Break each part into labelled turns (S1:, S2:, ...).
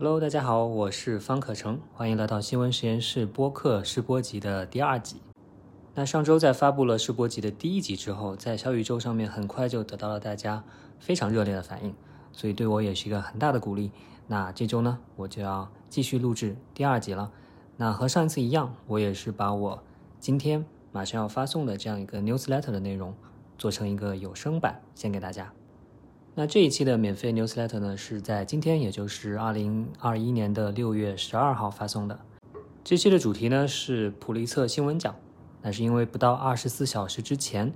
S1: Hello，大家好，我是方可成，欢迎来到新闻实验室播客试播集的第二集。那上周在发布了试播集的第一集之后，在小宇宙上面很快就得到了大家非常热烈的反应，所以对我也是一个很大的鼓励。那这周呢，我就要继续录制第二集了。那和上一次一样，我也是把我今天马上要发送的这样一个 newsletter 的内容做成一个有声版，献给大家。那这一期的免费 newsletter 呢，是在今天，也就是二零二一年的六月十二号发送的。这期的主题呢是普利策新闻奖。那是因为不到二十四小时之前，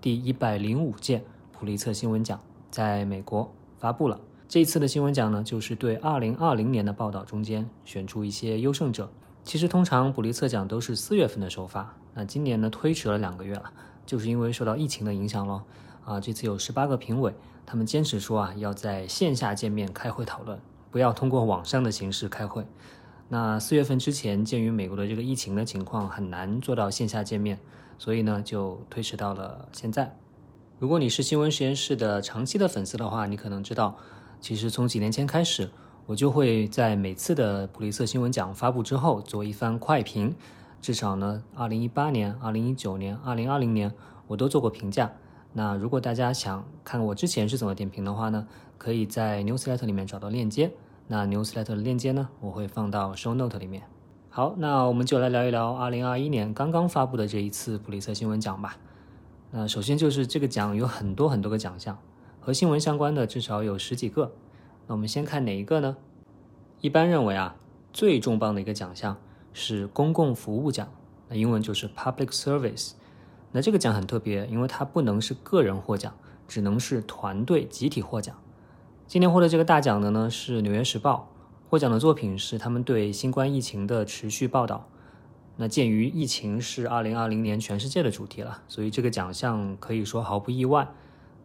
S1: 第一百零五届普利策新闻奖在美国发布了。这一次的新闻奖呢，就是对二零二零年的报道中间选出一些优胜者。其实通常普利策奖都是四月份的首发，那今年呢推迟了两个月了，就是因为受到疫情的影响咯。啊，这次有十八个评委。他们坚持说啊，要在线下见面开会讨论，不要通过网上的形式开会。那四月份之前，鉴于美国的这个疫情的情况，很难做到线下见面，所以呢，就推迟到了现在。如果你是新闻实验室的长期的粉丝的话，你可能知道，其实从几年前开始，我就会在每次的普利策新闻奖发布之后做一番快评，至少呢，二零一八年、二零一九年、二零二零年，我都做过评价。那如果大家想看我之前是怎么点评的话呢，可以在 newsletter 里面找到链接。那 newsletter 的链接呢，我会放到 show note 里面。好，那我们就来聊一聊2021年刚刚发布的这一次普利策新闻奖吧。那首先就是这个奖有很多很多个奖项，和新闻相关的至少有十几个。那我们先看哪一个呢？一般认为啊，最重磅的一个奖项是公共服务奖，那英文就是 public service。那这个奖很特别，因为它不能是个人获奖，只能是团队集体获奖。今年获得这个大奖的呢是《纽约时报》，获奖的作品是他们对新冠疫情的持续报道。那鉴于疫情是2020年全世界的主题了，所以这个奖项可以说毫不意外。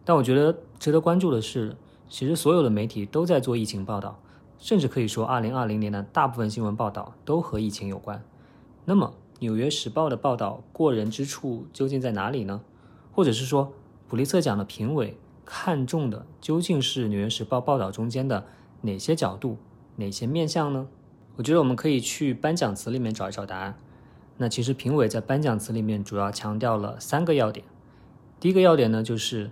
S1: 但我觉得值得关注的是，其实所有的媒体都在做疫情报道，甚至可以说2020年的大部分新闻报道都和疫情有关。那么，《纽约时报》的报道过人之处究竟在哪里呢？或者是说，普利策奖的评委？看中的究竟是《纽约时报》报道中间的哪些角度、哪些面向呢？我觉得我们可以去颁奖词里面找一找答案。那其实评委在颁奖词里面主要强调了三个要点。第一个要点呢，就是《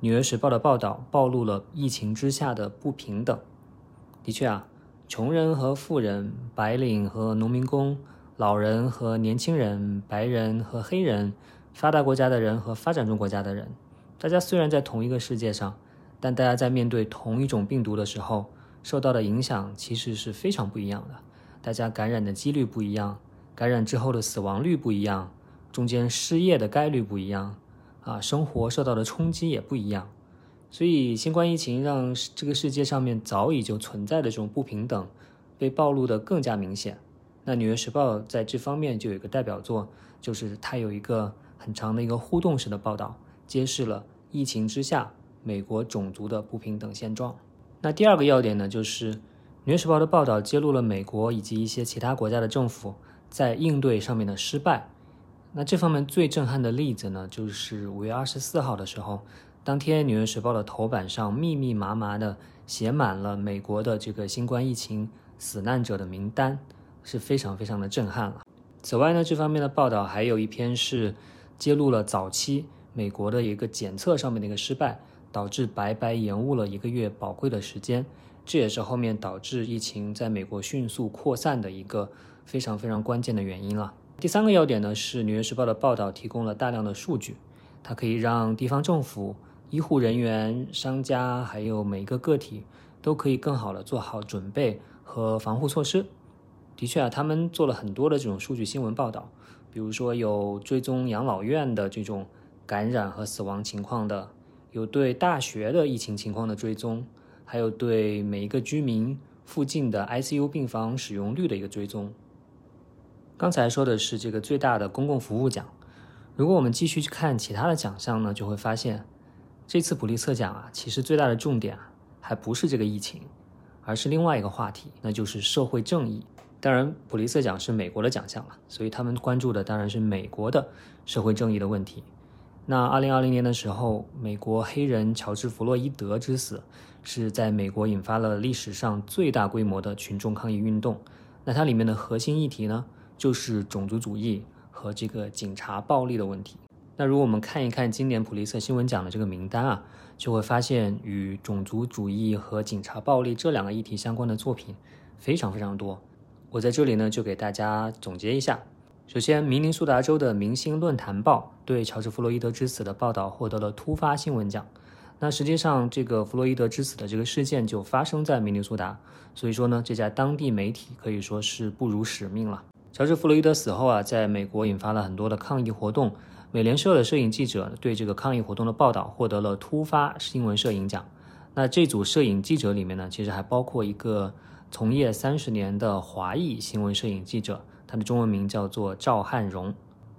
S1: 纽约时报》的报道暴露了疫情之下的不平等。的确啊，穷人和富人、白领和农民工、老人和年轻人、白人和黑人、发达国家的人和发展中国家的人。大家虽然在同一个世界上，但大家在面对同一种病毒的时候，受到的影响其实是非常不一样的。大家感染的几率不一样，感染之后的死亡率不一样，中间失业的概率不一样，啊，生活受到的冲击也不一样。所以，新冠疫情让这个世界上面早已就存在的这种不平等，被暴露的更加明显。那《纽约时报》在这方面就有一个代表作，就是它有一个很长的一个互动式的报道。揭示了疫情之下美国种族的不平等现状。那第二个要点呢，就是《纽约时报》的报道揭露了美国以及一些其他国家的政府在应对上面的失败。那这方面最震撼的例子呢，就是五月二十四号的时候，当天《纽约时报》的头版上密密麻麻的写满了美国的这个新冠疫情死难者的名单，是非常非常的震撼了。此外呢，这方面的报道还有一篇是揭露了早期。美国的一个检测上面的一个失败，导致白白延误了一个月宝贵的时间，这也是后面导致疫情在美国迅速扩散的一个非常非常关键的原因了。第三个要点呢，是《纽约时报》的报道提供了大量的数据，它可以让地方政府、医护人员、商家还有每一个个体都可以更好的做好准备和防护措施。的确啊，他们做了很多的这种数据新闻报道，比如说有追踪养老院的这种。感染和死亡情况的，有对大学的疫情情况的追踪，还有对每一个居民附近的 ICU 病房使用率的一个追踪。刚才说的是这个最大的公共服务奖，如果我们继续去看其他的奖项呢，就会发现，这次普利策奖啊，其实最大的重点啊，还不是这个疫情，而是另外一个话题，那就是社会正义。当然，普利策奖是美国的奖项了，所以他们关注的当然是美国的社会正义的问题。那二零二零年的时候，美国黑人乔治·弗洛伊德之死是在美国引发了历史上最大规模的群众抗议运动。那它里面的核心议题呢，就是种族主义和这个警察暴力的问题。那如果我们看一看今年普利策新闻奖的这个名单啊，就会发现与种族主义和警察暴力这两个议题相关的作品非常非常多。我在这里呢，就给大家总结一下。首先，明尼苏达州的《明星论坛报》对乔治·弗洛伊德之死的报道获得了突发新闻奖。那实际上，这个弗洛伊德之死的这个事件就发生在明尼苏达，所以说呢，这家当地媒体可以说是不辱使命了。乔治·弗洛伊德死后啊，在美国引发了很多的抗议活动。美联社的摄影记者对这个抗议活动的报道获得了突发新闻摄影奖。那这组摄影记者里面呢，其实还包括一个从业三十年的华裔新闻摄影记者。他的中文名叫做赵汉荣，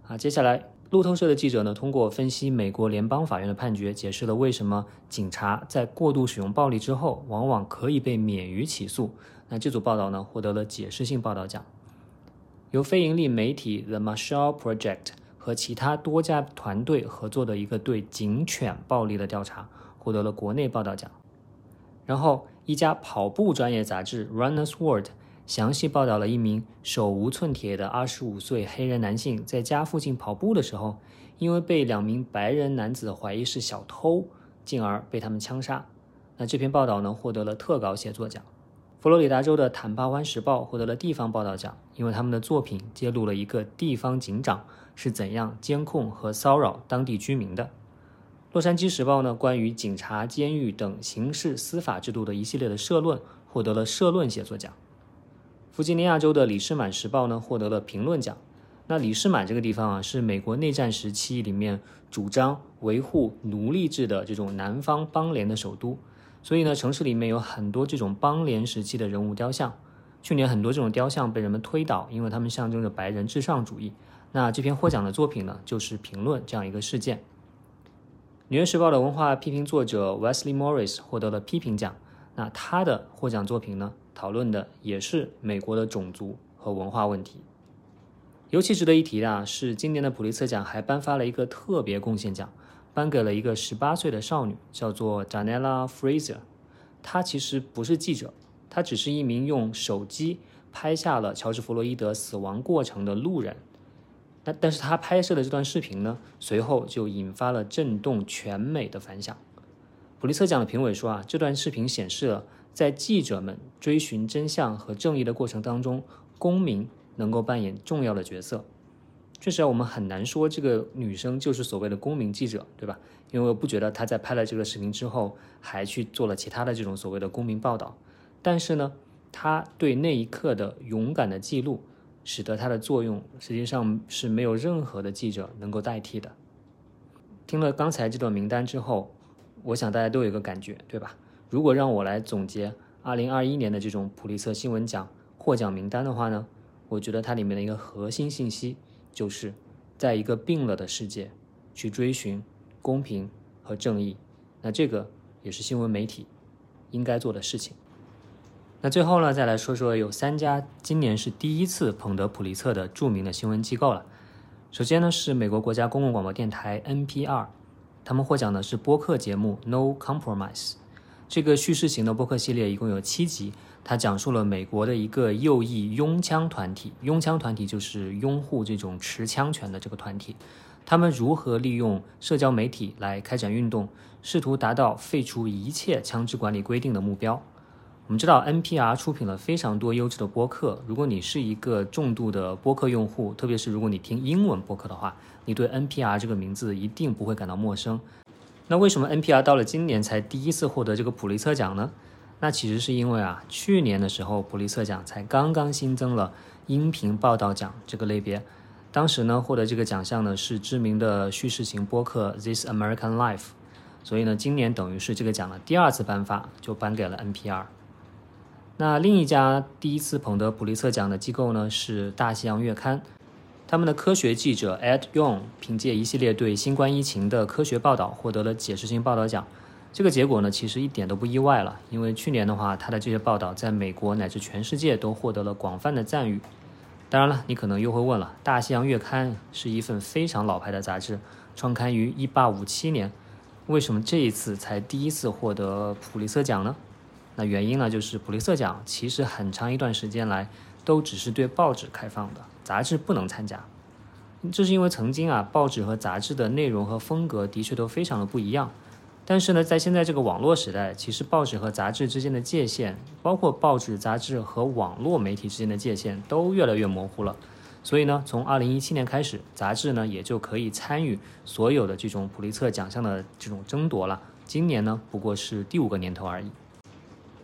S1: 啊，接下来路透社的记者呢，通过分析美国联邦法院的判决，解释了为什么警察在过度使用暴力之后，往往可以被免于起诉。那这组报道呢，获得了解释性报道奖。由非盈利媒体 The Marshall Project 和其他多家团队合作的一个对警犬暴力的调查，获得了国内报道奖。然后，一家跑步专业杂志 Runner's World。详细报道了一名手无寸铁的二十五岁黑人男性在家附近跑步的时候，因为被两名白人男子怀疑是小偷，进而被他们枪杀。那这篇报道呢，获得了特稿写作奖。佛罗里达州的坦帕湾时报获得了地方报道奖，因为他们的作品揭露了一个地方警长是怎样监控和骚扰当地居民的。洛杉矶时报呢，关于警察、监狱等刑事司法制度的一系列的社论，获得了社论写作奖。弗吉尼亚州的《李士满时报》呢获得了评论奖。那李士满这个地方啊，是美国内战时期里面主张维护奴隶制的这种南方邦联的首都，所以呢，城市里面有很多这种邦联时期的人物雕像。去年很多这种雕像被人们推倒，因为他们象征着白人至上主义。那这篇获奖的作品呢，就是评论这样一个事件。《纽约时报》的文化批评作者 Wesley Morris 获得了批评奖。那他的获奖作品呢？讨论的也是美国的种族和文化问题。尤其值得一提的啊，是今年的普利策奖还颁发了一个特别贡献奖，颁给了一个十八岁的少女，叫做 Janella Fraser。她其实不是记者，她只是一名用手机拍下了乔治·弗洛伊德死亡过程的路人。但但是她拍摄的这段视频呢，随后就引发了震动全美的反响。普利策奖的评委说啊，这段视频显示了。在记者们追寻真相和正义的过程当中，公民能够扮演重要的角色。确实啊，我们很难说这个女生就是所谓的公民记者，对吧？因为我不觉得她在拍了这个视频之后，还去做了其他的这种所谓的公民报道。但是呢，她对那一刻的勇敢的记录，使得它的作用实际上是没有任何的记者能够代替的。听了刚才这段名单之后，我想大家都有一个感觉，对吧？如果让我来总结2021年的这种普利策新闻奖获奖名单的话呢，我觉得它里面的一个核心信息就是，在一个病了的世界，去追寻公平和正义。那这个也是新闻媒体应该做的事情。那最后呢，再来说说有三家今年是第一次捧得普利策的著名的新闻机构了。首先呢，是美国国家公共广播电台 NPR，他们获奖的是播客节目 No Compromise。这个叙事型的播客系列一共有七集，它讲述了美国的一个右翼拥枪团体，拥枪团体就是拥护这种持枪权的这个团体，他们如何利用社交媒体来开展运动，试图达到废除一切枪支管理规定的目标。我们知道 NPR 出品了非常多优质的播客，如果你是一个重度的播客用户，特别是如果你听英文播客的话，你对 NPR 这个名字一定不会感到陌生。那为什么 NPR 到了今年才第一次获得这个普利策奖呢？那其实是因为啊，去年的时候普利策奖才刚刚新增了音频报道奖这个类别，当时呢获得这个奖项呢是知名的叙事型播客 This American Life，所以呢今年等于是这个奖的第二次颁发，就颁给了 NPR。那另一家第一次捧得普利策奖的机构呢是大西洋月刊。他们的科学记者 Ed Yong 凭借一系列对新冠疫情的科学报道，获得了解释性报道奖。这个结果呢，其实一点都不意外了，因为去年的话，他的这些报道在美国乃至全世界都获得了广泛的赞誉。当然了，你可能又会问了，大西洋月刊是一份非常老牌的杂志，创刊于1857年。为什么这一次才第一次获得普利策奖呢？那原因呢，就是普利策奖其实很长一段时间来都只是对报纸开放的，杂志不能参加。这是因为曾经啊，报纸和杂志的内容和风格的确都非常的不一样。但是呢，在现在这个网络时代，其实报纸和杂志之间的界限，包括报纸、杂志和网络媒体之间的界限，都越来越模糊了。所以呢，从二零一七年开始，杂志呢也就可以参与所有的这种普利策奖项的这种争夺了。今年呢，不过是第五个年头而已。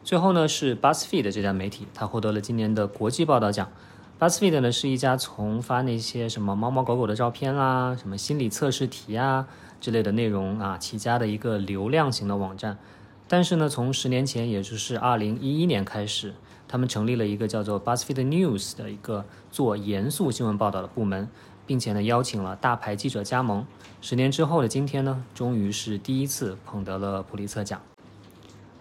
S1: 最后呢，是 BuzzFeed 这家媒体，它获得了今年的国际报道奖。BuzzFeed 呢是一家从发那些什么猫猫狗狗的照片啦、什么心理测试题啊之类的内容啊起家的一个流量型的网站。但是呢，从十年前，也就是二零一一年开始，他们成立了一个叫做 BuzzFeed News 的一个做严肃新闻报道的部门，并且呢邀请了大牌记者加盟。十年之后的今天呢，终于是第一次捧得了普利策奖。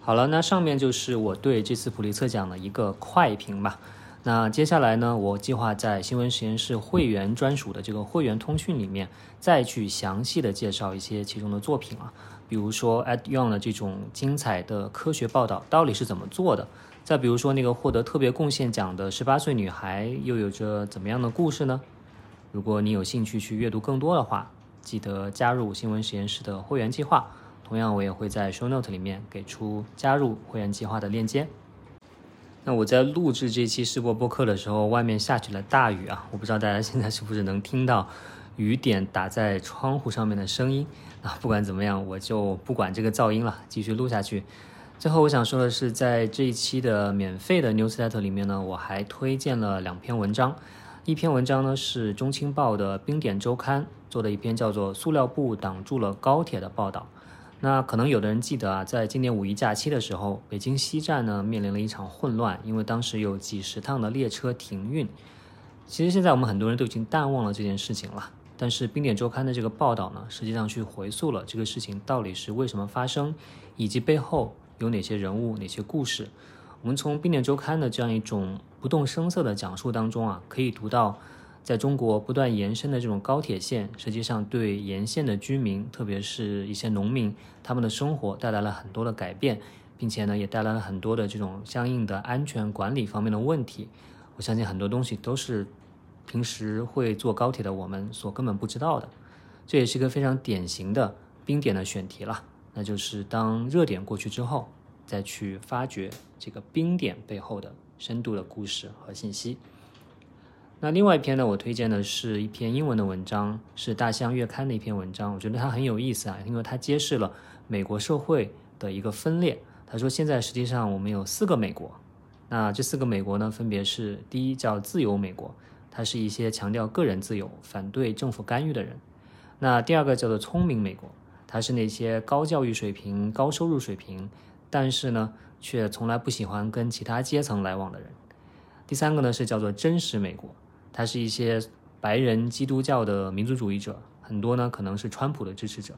S1: 好了，那上面就是我对这次普利策奖的一个快评吧。那接下来呢，我计划在新闻实验室会员专属的这个会员通讯里面，再去详细的介绍一些其中的作品啊，比如说 Ed Young 的这种精彩的科学报道到底是怎么做的，再比如说那个获得特别贡献奖的十八岁女孩又有着怎么样的故事呢？如果你有兴趣去阅读更多的话，记得加入新闻实验室的会员计划，同样我也会在 Show Note 里面给出加入会员计划的链接。那我在录制这期试播播客的时候，外面下起了大雨啊！我不知道大家现在是不是能听到雨点打在窗户上面的声音啊？不管怎么样，我就不管这个噪音了，继续录下去。最后我想说的是，在这一期的免费的 newsletter 里面呢，我还推荐了两篇文章。一篇文章呢是中青报的冰点周刊做的一篇叫做《塑料布挡住了高铁》的报道。那可能有的人记得啊，在今年五一假期的时候，北京西站呢面临了一场混乱，因为当时有几十趟的列车停运。其实现在我们很多人都已经淡忘了这件事情了，但是冰点周刊的这个报道呢，实际上去回溯了这个事情到底是为什么发生，以及背后有哪些人物、哪些故事。我们从冰点周刊的这样一种不动声色的讲述当中啊，可以读到。在中国不断延伸的这种高铁线，实际上对沿线的居民，特别是一些农民，他们的生活带来了很多的改变，并且呢，也带来了很多的这种相应的安全管理方面的问题。我相信很多东西都是平时会坐高铁的我们所根本不知道的。这也是一个非常典型的冰点的选题了，那就是当热点过去之后，再去发掘这个冰点背后的深度的故事和信息。那另外一篇呢，我推荐的是一篇英文的文章，是《大象月刊》的一篇文章。我觉得它很有意思啊，因为它揭示了美国社会的一个分裂。他说，现在实际上我们有四个美国。那这四个美国呢，分别是：第一叫自由美国，它是一些强调个人自由、反对政府干预的人；那第二个叫做聪明美国，它是那些高教育水平、高收入水平，但是呢，却从来不喜欢跟其他阶层来往的人；第三个呢是叫做真实美国。它是一些白人基督教的民族主义者，很多呢可能是川普的支持者。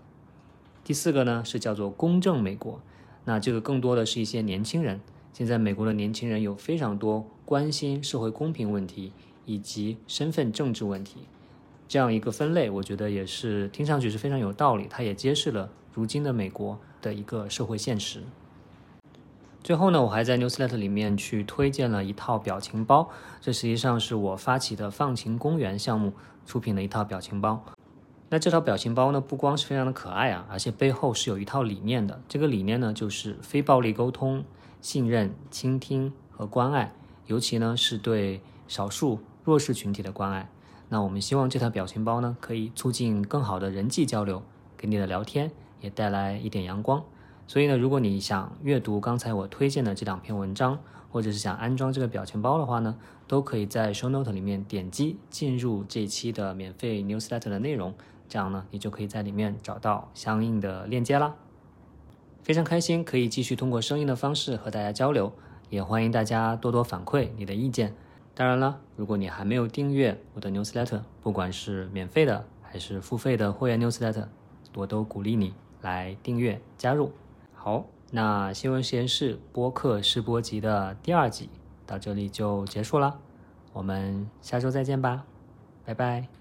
S1: 第四个呢是叫做公正美国，那这个更多的是一些年轻人。现在美国的年轻人有非常多关心社会公平问题以及身份政治问题，这样一个分类，我觉得也是听上去是非常有道理。它也揭示了如今的美国的一个社会现实。最后呢，我还在 newsletter 里面去推荐了一套表情包，这实际上是我发起的放晴公园项目出品的一套表情包。那这套表情包呢，不光是非常的可爱啊，而且背后是有一套理念的。这个理念呢，就是非暴力沟通、信任、倾听和关爱，尤其呢是对少数弱势群体的关爱。那我们希望这套表情包呢，可以促进更好的人际交流，给你的聊天也带来一点阳光。所以呢，如果你想阅读刚才我推荐的这两篇文章，或者是想安装这个表情包的话呢，都可以在 Show Note 里面点击进入这期的免费 Newsletter 的内容，这样呢，你就可以在里面找到相应的链接啦。非常开心可以继续通过声音的方式和大家交流，也欢迎大家多多反馈你的意见。当然了，如果你还没有订阅我的 Newsletter，不管是免费的还是付费的会员 Newsletter，我都鼓励你来订阅加入。好，那新闻实验室播客试播集的第二集到这里就结束了，我们下周再见吧，拜拜。